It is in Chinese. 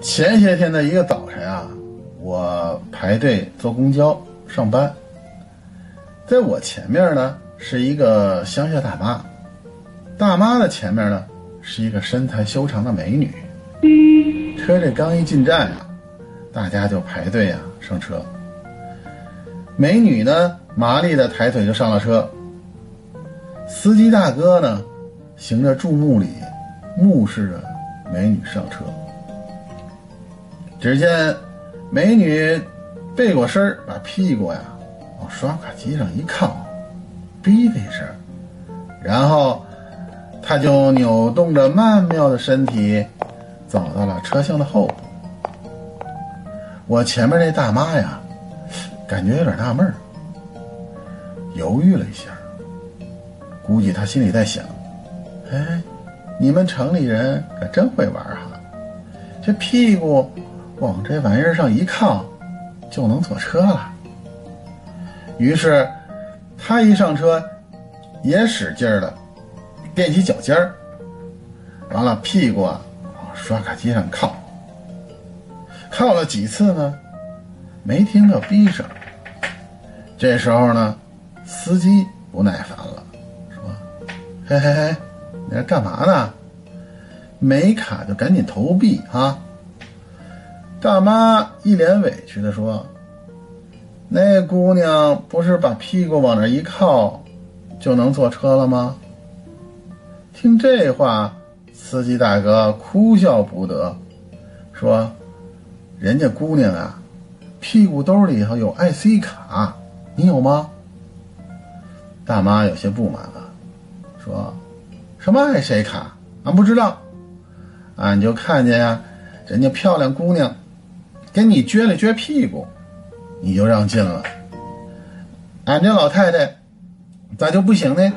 前些天的一个早晨啊，我排队坐公交上班，在我前面呢是一个乡下大妈，大妈的前面呢是一个身材修长的美女。车这刚一进站啊，大家就排队啊上车。美女呢麻利的抬腿就上了车，司机大哥呢行着注目礼，目视着美女上车。只见美女背过身，把屁股呀往刷卡机上一靠，哔的一声，然后她就扭动着曼妙的身体走到了车厢的后部。我前面那大妈呀，感觉有点纳闷儿，犹豫了一下，估计她心里在想：哎，你们城里人可真会玩哈，这屁股。往这玩意儿上一靠，就能坐车了。于是，他一上车，也使劲儿的踮起脚尖儿，完了屁股啊往刷卡机上靠。靠了几次呢，没听到逼声。这时候呢，司机不耐烦了，说：“嘿嘿嘿，你这干嘛呢？没卡就赶紧投币啊！”大妈一脸委屈的说：“那姑娘不是把屁股往那一靠，就能坐车了吗？”听这话，司机大哥哭笑不得，说：“人家姑娘啊，屁股兜里头有 IC 卡，你有吗？”大妈有些不满了，说：“什么 IC 卡？俺不知道，俺就看见呀，人家漂亮姑娘。”给你撅了撅屁股，你就让进了。俺这老太太咋就不行呢？